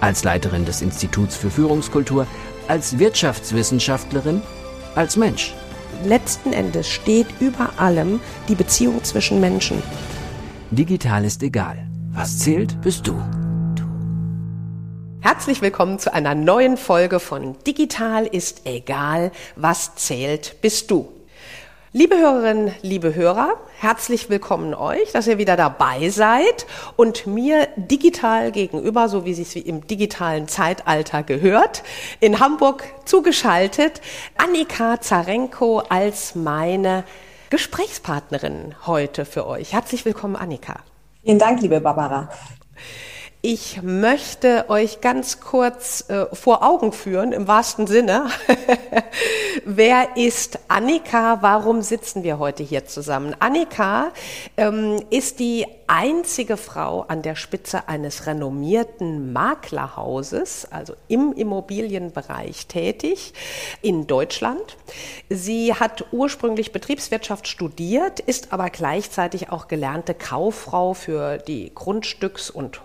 als Leiterin des Instituts für Führungskultur, als Wirtschaftswissenschaftlerin, als Mensch. Letzten Endes steht über allem die Beziehung zwischen Menschen. Digital ist egal. Was zählt, bist du. Herzlich willkommen zu einer neuen Folge von Digital ist egal. Was zählt, bist du. Liebe Hörerinnen, liebe Hörer, herzlich willkommen euch, dass ihr wieder dabei seid und mir digital gegenüber, so wie es sich im digitalen Zeitalter gehört, in Hamburg zugeschaltet, Annika Zarenko als meine Gesprächspartnerin heute für euch. Herzlich willkommen, Annika. Vielen Dank, liebe Barbara. Ich möchte euch ganz kurz äh, vor Augen führen, im wahrsten Sinne. Wer ist Annika? Warum sitzen wir heute hier zusammen? Annika ähm, ist die einzige Frau an der Spitze eines renommierten Maklerhauses, also im Immobilienbereich tätig in Deutschland. Sie hat ursprünglich Betriebswirtschaft studiert, ist aber gleichzeitig auch gelernte Kauffrau für die Grundstücks- und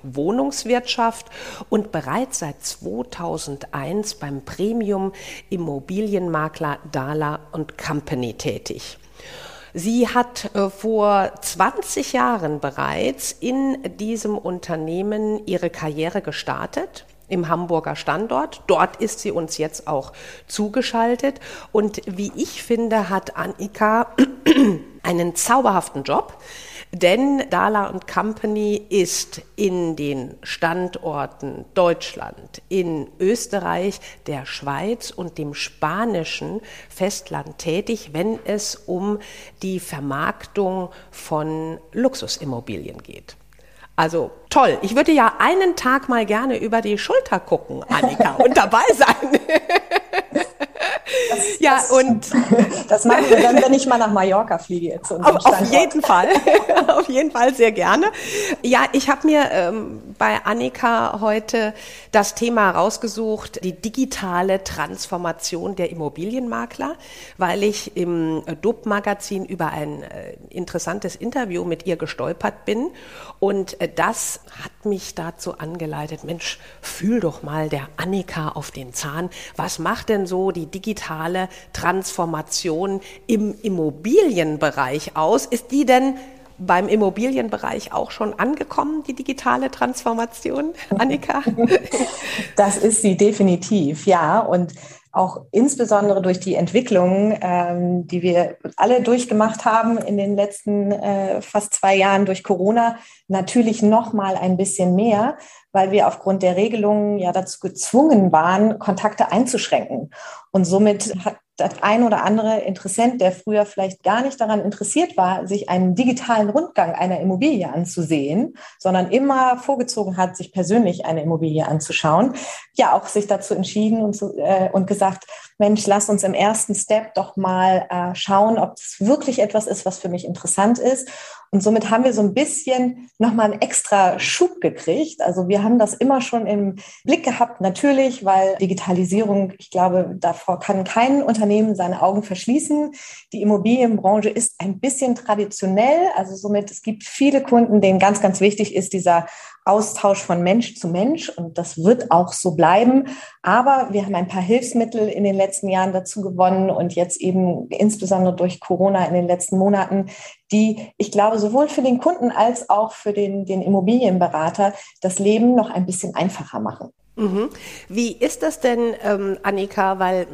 Wohnungswirtschaft und bereits seit 2001 beim Premium Immobilienmakler Dahler Company tätig. Sie hat äh, vor 20 Jahren bereits in diesem Unternehmen ihre Karriere gestartet im Hamburger Standort. Dort ist sie uns jetzt auch zugeschaltet. Und wie ich finde, hat Annika einen zauberhaften Job. Denn Dala Company ist in den Standorten Deutschland, in Österreich, der Schweiz und dem spanischen Festland tätig, wenn es um die Vermarktung von Luxusimmobilien geht. Also toll. Ich würde ja einen Tag mal gerne über die Schulter gucken, Annika, und dabei sein. Das, ja, das, und das machen wir dann, wenn ich mal nach Mallorca fliege. Jetzt auf, auf jeden Fall, auf jeden Fall sehr gerne. Ja, ich habe mir ähm, bei Annika heute das Thema rausgesucht, die digitale Transformation der Immobilienmakler, weil ich im DUB-Magazin über ein äh, interessantes Interview mit ihr gestolpert bin und äh, das hat mich dazu angeleitet, Mensch, fühl doch mal der Annika auf den Zahn. Was macht denn so die digitale Transformation im Immobilienbereich aus? Ist die denn beim Immobilienbereich auch schon angekommen, die digitale Transformation, Annika? Das ist sie definitiv, ja. Und auch insbesondere durch die Entwicklungen, ähm, die wir alle durchgemacht haben in den letzten äh, fast zwei Jahren durch Corona, natürlich noch mal ein bisschen mehr, weil wir aufgrund der Regelungen ja dazu gezwungen waren, Kontakte einzuschränken. Und somit hat das ein oder andere Interessent, der früher vielleicht gar nicht daran interessiert war, sich einen digitalen Rundgang einer Immobilie anzusehen, sondern immer vorgezogen hat, sich persönlich eine Immobilie anzuschauen, ja auch sich dazu entschieden und, zu, äh, und gesagt, Mensch, lass uns im ersten Step doch mal äh, schauen, ob es wirklich etwas ist, was für mich interessant ist. Und somit haben wir so ein bisschen nochmal einen extra Schub gekriegt. Also wir haben das immer schon im Blick gehabt, natürlich, weil Digitalisierung, ich glaube, davor kann kein Unternehmen seine Augen verschließen. Die Immobilienbranche ist ein bisschen traditionell. Also somit, es gibt viele Kunden, denen ganz, ganz wichtig ist dieser Austausch von Mensch zu Mensch und das wird auch so bleiben. Aber wir haben ein paar Hilfsmittel in den letzten Jahren dazu gewonnen und jetzt eben insbesondere durch Corona in den letzten Monaten, die, ich glaube, sowohl für den Kunden als auch für den, den Immobilienberater das Leben noch ein bisschen einfacher machen. Mhm. Wie ist das denn, ähm, Annika? Weil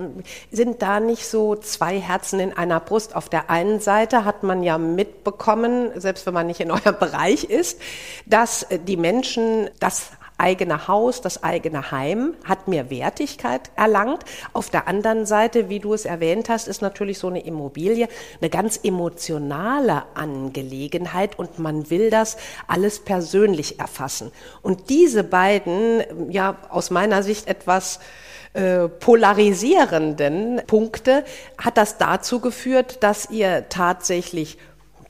sind da nicht so zwei Herzen in einer Brust? Auf der einen Seite hat man ja mitbekommen, selbst wenn man nicht in eurem Bereich ist, dass die Menschen das eigene Haus, das eigene Heim hat mehr Wertigkeit erlangt. Auf der anderen Seite, wie du es erwähnt hast, ist natürlich so eine Immobilie eine ganz emotionale Angelegenheit und man will das alles persönlich erfassen. Und diese beiden, ja, aus meiner Sicht etwas äh, polarisierenden Punkte hat das dazu geführt, dass ihr tatsächlich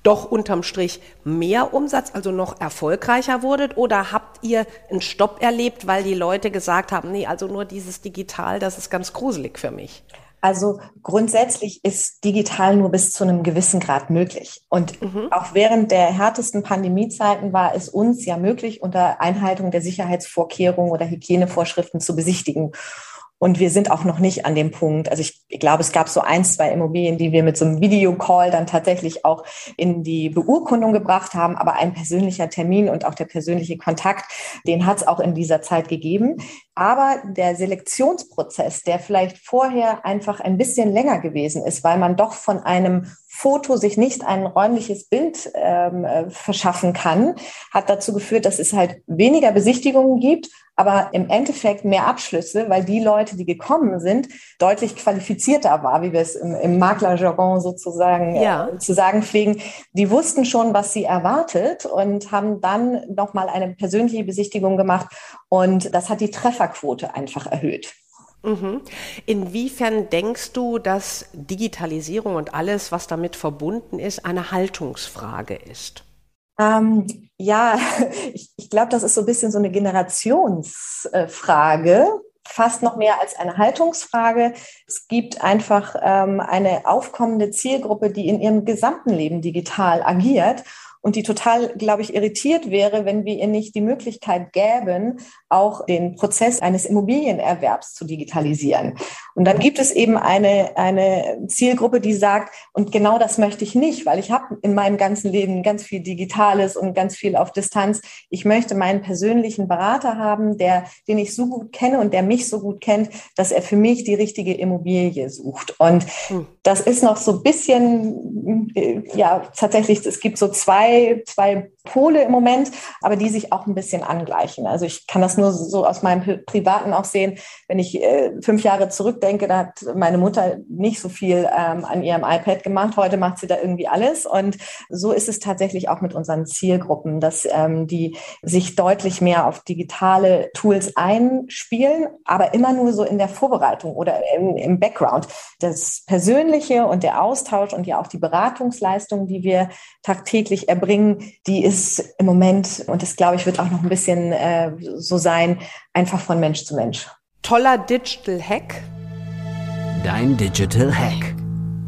doch unterm Strich mehr Umsatz, also noch erfolgreicher wurdet? Oder habt ihr einen Stopp erlebt, weil die Leute gesagt haben, nee, also nur dieses Digital, das ist ganz gruselig für mich? Also grundsätzlich ist digital nur bis zu einem gewissen Grad möglich. Und mhm. auch während der härtesten Pandemiezeiten war es uns ja möglich, unter Einhaltung der Sicherheitsvorkehrungen oder Hygienevorschriften zu besichtigen. Und wir sind auch noch nicht an dem Punkt. Also ich, ich glaube, es gab so ein, zwei Immobilien, die wir mit so einem Videocall dann tatsächlich auch in die Beurkundung gebracht haben. Aber ein persönlicher Termin und auch der persönliche Kontakt, den hat es auch in dieser Zeit gegeben. Aber der Selektionsprozess, der vielleicht vorher einfach ein bisschen länger gewesen ist, weil man doch von einem Foto sich nicht ein räumliches Bild ähm, äh, verschaffen kann, hat dazu geführt, dass es halt weniger Besichtigungen gibt, aber im Endeffekt mehr Abschlüsse, weil die Leute, die gekommen sind, deutlich qualifizierter war, wie wir es im, im Maklerjargon sozusagen ja. äh, zu sagen pflegen. Die wussten schon, was sie erwartet und haben dann nochmal eine persönliche Besichtigung gemacht und das hat die Trefferquote einfach erhöht. Mhm. Inwiefern denkst du, dass Digitalisierung und alles, was damit verbunden ist, eine Haltungsfrage ist? Ähm, ja, ich, ich glaube, das ist so ein bisschen so eine Generationsfrage, fast noch mehr als eine Haltungsfrage. Es gibt einfach ähm, eine aufkommende Zielgruppe, die in ihrem gesamten Leben digital agiert und die total, glaube ich, irritiert wäre, wenn wir ihr nicht die Möglichkeit gäben, auch den Prozess eines Immobilienerwerbs zu digitalisieren. Und dann gibt es eben eine, eine Zielgruppe, die sagt, und genau das möchte ich nicht, weil ich habe in meinem ganzen Leben ganz viel Digitales und ganz viel auf Distanz. Ich möchte meinen persönlichen Berater haben, der, den ich so gut kenne und der mich so gut kennt, dass er für mich die richtige Immobilie sucht. Und hm. das ist noch so ein bisschen, ja, tatsächlich, es gibt so zwei, zwei Pole im Moment, aber die sich auch ein bisschen angleichen. Also ich kann das nur so aus meinem Privaten auch sehen. Wenn ich äh, fünf Jahre zurückdenke, da hat meine Mutter nicht so viel ähm, an ihrem iPad gemacht. Heute macht sie da irgendwie alles. Und so ist es tatsächlich auch mit unseren Zielgruppen, dass ähm, die sich deutlich mehr auf digitale Tools einspielen, aber immer nur so in der Vorbereitung oder im, im Background. Das Persönliche und der Austausch und ja auch die Beratungsleistung, die wir tagtäglich erbringen, die ist ist im Moment, und das glaube ich wird auch noch ein bisschen äh, so sein, einfach von Mensch zu Mensch. Toller Digital Hack. Dein Digital Hack.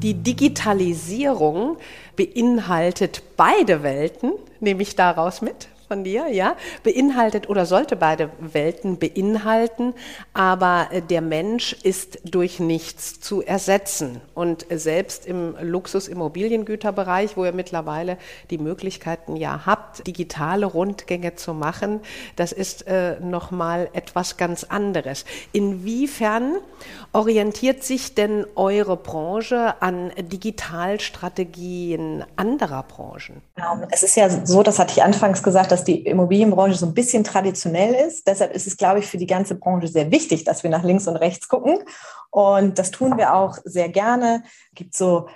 Die Digitalisierung beinhaltet beide Welten, nehme ich daraus mit von dir, ja, beinhaltet oder sollte beide Welten beinhalten, aber äh, der Mensch ist durch nichts zu ersetzen. Und selbst im Luxusimmobiliengüterbereich, wo ihr mittlerweile die Möglichkeiten ja habt, digitale Rundgänge zu machen, das ist äh, nochmal etwas ganz anderes. Inwiefern orientiert sich denn eure Branche an Digitalstrategien anderer Branchen? Es ist ja so, das hatte ich anfangs gesagt, dass dass die Immobilienbranche so ein bisschen traditionell ist. Deshalb ist es, glaube ich, für die ganze Branche sehr wichtig, dass wir nach links und rechts gucken. Und das tun wir auch sehr gerne. Es gibt so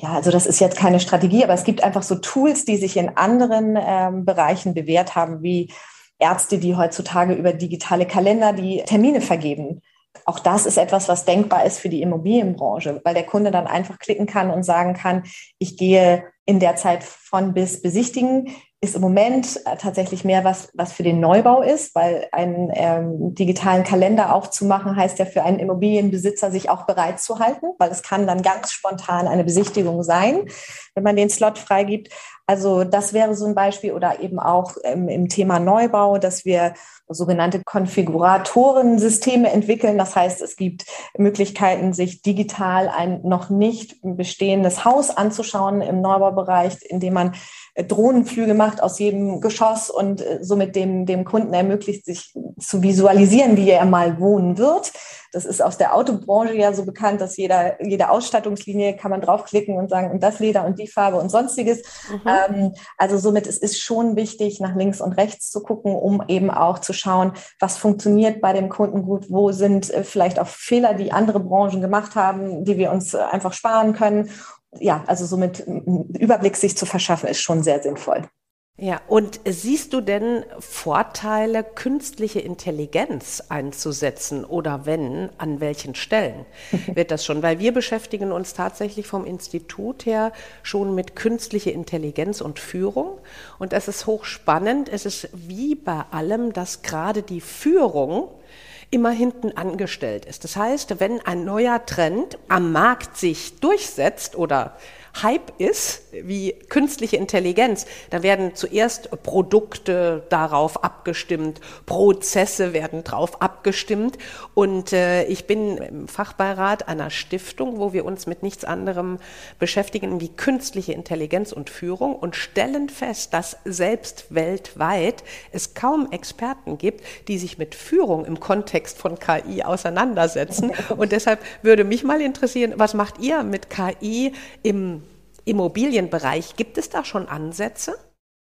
ja, also das ist jetzt keine Strategie, aber es gibt einfach so Tools, die sich in anderen ähm, Bereichen bewährt haben, wie Ärzte, die heutzutage über digitale Kalender die Termine vergeben. Auch das ist etwas, was denkbar ist für die Immobilienbranche, weil der Kunde dann einfach klicken kann und sagen kann, ich gehe in der Zeit von bis besichtigen ist im Moment äh, tatsächlich mehr was, was für den Neubau ist, weil einen ähm, digitalen Kalender aufzumachen heißt ja für einen Immobilienbesitzer, sich auch bereit zu halten, weil es kann dann ganz spontan eine Besichtigung sein, wenn man den Slot freigibt. Also das wäre so ein Beispiel oder eben auch ähm, im Thema Neubau, dass wir sogenannte Konfiguratorensysteme entwickeln. Das heißt, es gibt Möglichkeiten, sich digital ein noch nicht bestehendes Haus anzuschauen im Neubaubereich, indem man äh, Drohnenflüge macht aus jedem Geschoss und äh, somit dem, dem Kunden ermöglicht, sich zu visualisieren, wie er mal wohnen wird. Das ist aus der Autobranche ja so bekannt, dass jeder, jede Ausstattungslinie kann man draufklicken und sagen, und das Leder und die Farbe und sonstiges. Mhm. Ähm, also somit es ist schon wichtig, nach links und rechts zu gucken, um eben auch zu schauen, was funktioniert bei dem Kunden gut, wo sind äh, vielleicht auch Fehler, die andere Branchen gemacht haben, die wir uns äh, einfach sparen können. Ja, also somit einen Überblick sich zu verschaffen, ist schon sehr sinnvoll. Ja, und siehst du denn Vorteile, künstliche Intelligenz einzusetzen oder wenn, an welchen Stellen wird das schon? Weil wir beschäftigen uns tatsächlich vom Institut her schon mit künstlicher Intelligenz und Führung. Und es ist hochspannend. Es ist wie bei allem, dass gerade die Führung immer hinten angestellt ist. Das heißt, wenn ein neuer Trend am Markt sich durchsetzt oder Hype ist, wie künstliche Intelligenz, da werden zuerst Produkte darauf abgestimmt, Prozesse werden darauf abgestimmt. Und äh, ich bin im Fachbeirat einer Stiftung, wo wir uns mit nichts anderem beschäftigen wie künstliche Intelligenz und Führung und stellen fest, dass selbst weltweit es kaum Experten gibt, die sich mit Führung im Kontext von KI auseinandersetzen. Und deshalb würde mich mal interessieren, was macht ihr mit KI im Immobilienbereich. Gibt es da schon Ansätze?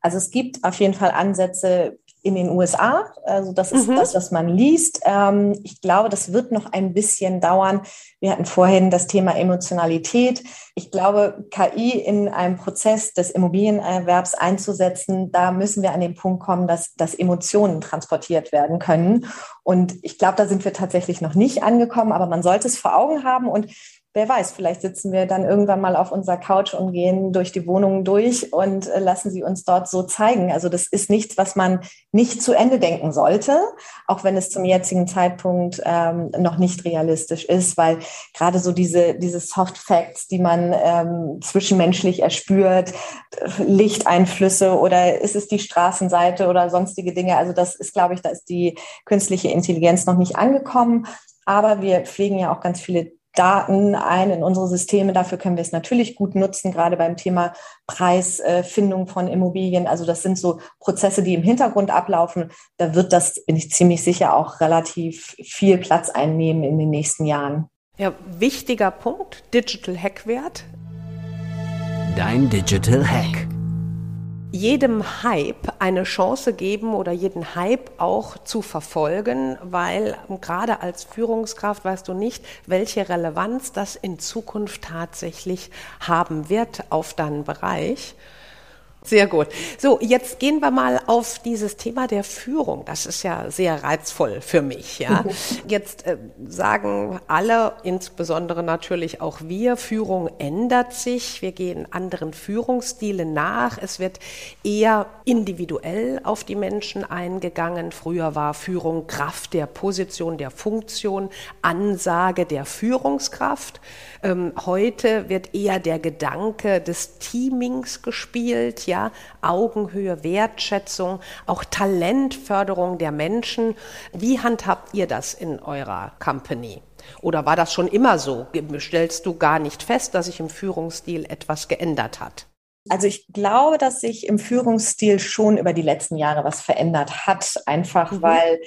Also es gibt auf jeden Fall Ansätze in den USA. Also das ist mhm. das, was man liest. Ähm, ich glaube, das wird noch ein bisschen dauern. Wir hatten vorhin das Thema Emotionalität. Ich glaube, KI in einem Prozess des Immobilienerwerbs einzusetzen, da müssen wir an den Punkt kommen, dass, dass Emotionen transportiert werden können. Und ich glaube, da sind wir tatsächlich noch nicht angekommen, aber man sollte es vor Augen haben. Und wer weiß, vielleicht sitzen wir dann irgendwann mal auf unserer Couch und gehen durch die Wohnungen durch und äh, lassen sie uns dort so zeigen. Also das ist nichts, was man nicht zu Ende denken sollte, auch wenn es zum jetzigen Zeitpunkt ähm, noch nicht realistisch ist, weil gerade so diese, diese Soft Facts, die man ähm, zwischenmenschlich erspürt, Lichteinflüsse oder ist es die Straßenseite oder sonstige Dinge, also das ist, glaube ich, da ist die künstliche Intelligenz noch nicht angekommen. Aber wir pflegen ja auch ganz viele Daten ein in unsere Systeme. Dafür können wir es natürlich gut nutzen, gerade beim Thema Preisfindung von Immobilien. Also das sind so Prozesse, die im Hintergrund ablaufen. Da wird das, bin ich ziemlich sicher, auch relativ viel Platz einnehmen in den nächsten Jahren. Ja, wichtiger Punkt, Digital Hackwert. Dein Digital Hack jedem Hype eine Chance geben oder jeden Hype auch zu verfolgen, weil gerade als Führungskraft weißt du nicht, welche Relevanz das in Zukunft tatsächlich haben wird auf deinen Bereich. Sehr gut. So, jetzt gehen wir mal auf dieses Thema der Führung. Das ist ja sehr reizvoll für mich. Ja, jetzt äh, sagen alle, insbesondere natürlich auch wir, Führung ändert sich. Wir gehen anderen Führungsstilen nach. Es wird eher individuell auf die Menschen eingegangen. Früher war Führung Kraft der Position, der Funktion, Ansage der Führungskraft. Ähm, heute wird eher der Gedanke des Teamings gespielt. Ja, Augenhöhe, Wertschätzung, auch Talentförderung der Menschen. Wie handhabt ihr das in eurer Company? Oder war das schon immer so? Stellst du gar nicht fest, dass sich im Führungsstil etwas geändert hat? Also ich glaube, dass sich im Führungsstil schon über die letzten Jahre was verändert hat, einfach mhm. weil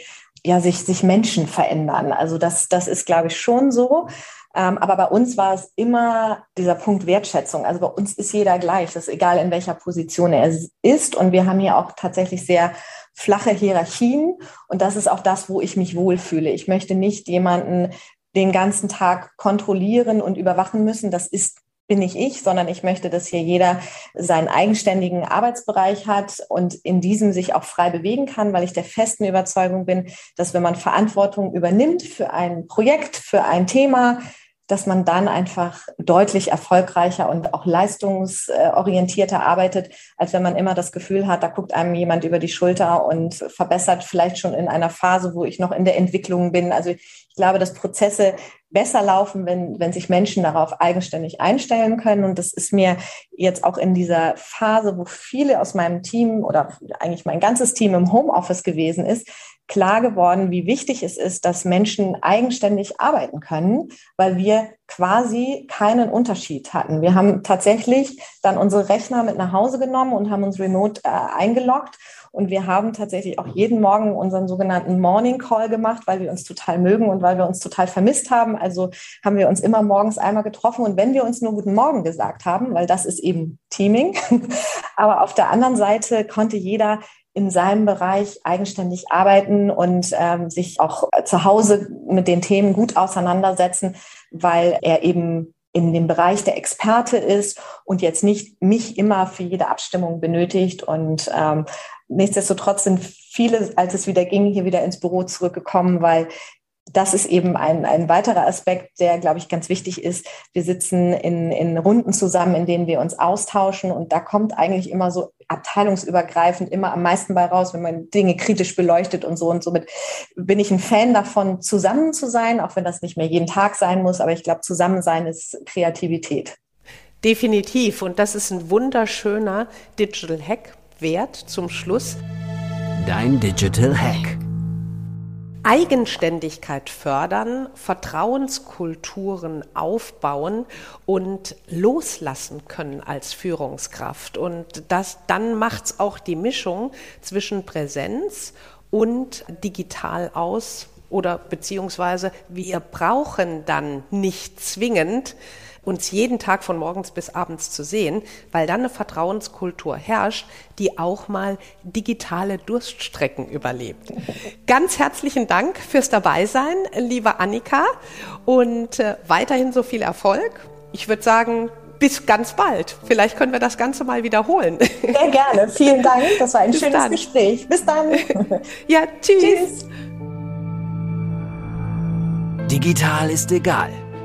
ja sich, sich Menschen verändern. Also das, das ist, glaube ich, schon so. Ähm, aber bei uns war es immer dieser Punkt Wertschätzung. Also bei uns ist jeder gleich, das ist egal, in welcher Position er ist. Und wir haben hier auch tatsächlich sehr flache Hierarchien. Und das ist auch das, wo ich mich wohlfühle. Ich möchte nicht jemanden den ganzen Tag kontrollieren und überwachen müssen. Das ist bin nicht ich, sondern ich möchte, dass hier jeder seinen eigenständigen Arbeitsbereich hat und in diesem sich auch frei bewegen kann, weil ich der festen Überzeugung bin, dass wenn man Verantwortung übernimmt für ein Projekt, für ein Thema, dass man dann einfach deutlich erfolgreicher und auch leistungsorientierter arbeitet, als wenn man immer das Gefühl hat, da guckt einem jemand über die Schulter und verbessert vielleicht schon in einer Phase, wo ich noch in der Entwicklung bin. Also ich glaube, dass Prozesse besser laufen, wenn, wenn sich Menschen darauf eigenständig einstellen können. Und das ist mir jetzt auch in dieser Phase, wo viele aus meinem Team oder eigentlich mein ganzes Team im Homeoffice gewesen ist, klar geworden, wie wichtig es ist, dass Menschen eigenständig arbeiten können, weil wir quasi keinen Unterschied hatten. Wir haben tatsächlich dann unsere Rechner mit nach Hause genommen und haben uns remote äh, eingeloggt und wir haben tatsächlich auch jeden Morgen unseren sogenannten Morning Call gemacht, weil wir uns total mögen und weil wir uns total vermisst haben. Also haben wir uns immer morgens einmal getroffen. Und wenn wir uns nur Guten Morgen gesagt haben, weil das ist eben Teaming, aber auf der anderen Seite konnte jeder in seinem Bereich eigenständig arbeiten und ähm, sich auch zu Hause mit den Themen gut auseinandersetzen, weil er eben in dem Bereich der Experte ist und jetzt nicht mich immer für jede Abstimmung benötigt. Und ähm, nichtsdestotrotz sind viele, als es wieder ging, hier wieder ins Büro zurückgekommen, weil das ist eben ein, ein weiterer Aspekt, der, glaube ich, ganz wichtig ist. Wir sitzen in, in Runden zusammen, in denen wir uns austauschen und da kommt eigentlich immer so abteilungsübergreifend immer am meisten bei raus, wenn man Dinge kritisch beleuchtet und so. Und somit bin ich ein Fan davon, zusammen zu sein, auch wenn das nicht mehr jeden Tag sein muss. Aber ich glaube, Zusammensein ist Kreativität. Definitiv. Und das ist ein wunderschöner Digital Hack wert zum Schluss. Dein Digital Hack. Eigenständigkeit fördern, Vertrauenskulturen aufbauen und loslassen können als Führungskraft. Und das, dann macht es auch die Mischung zwischen Präsenz und digital aus oder beziehungsweise wir brauchen dann nicht zwingend uns jeden Tag von morgens bis abends zu sehen, weil dann eine Vertrauenskultur herrscht, die auch mal digitale Durststrecken überlebt. Ganz herzlichen Dank fürs Dabeisein, liebe Annika, und äh, weiterhin so viel Erfolg. Ich würde sagen, bis ganz bald. Vielleicht können wir das Ganze mal wiederholen. Sehr gerne. Vielen Dank. Das war ein bis schönes dann. Gespräch. Bis dann. ja, tschüss. tschüss. Digital ist egal.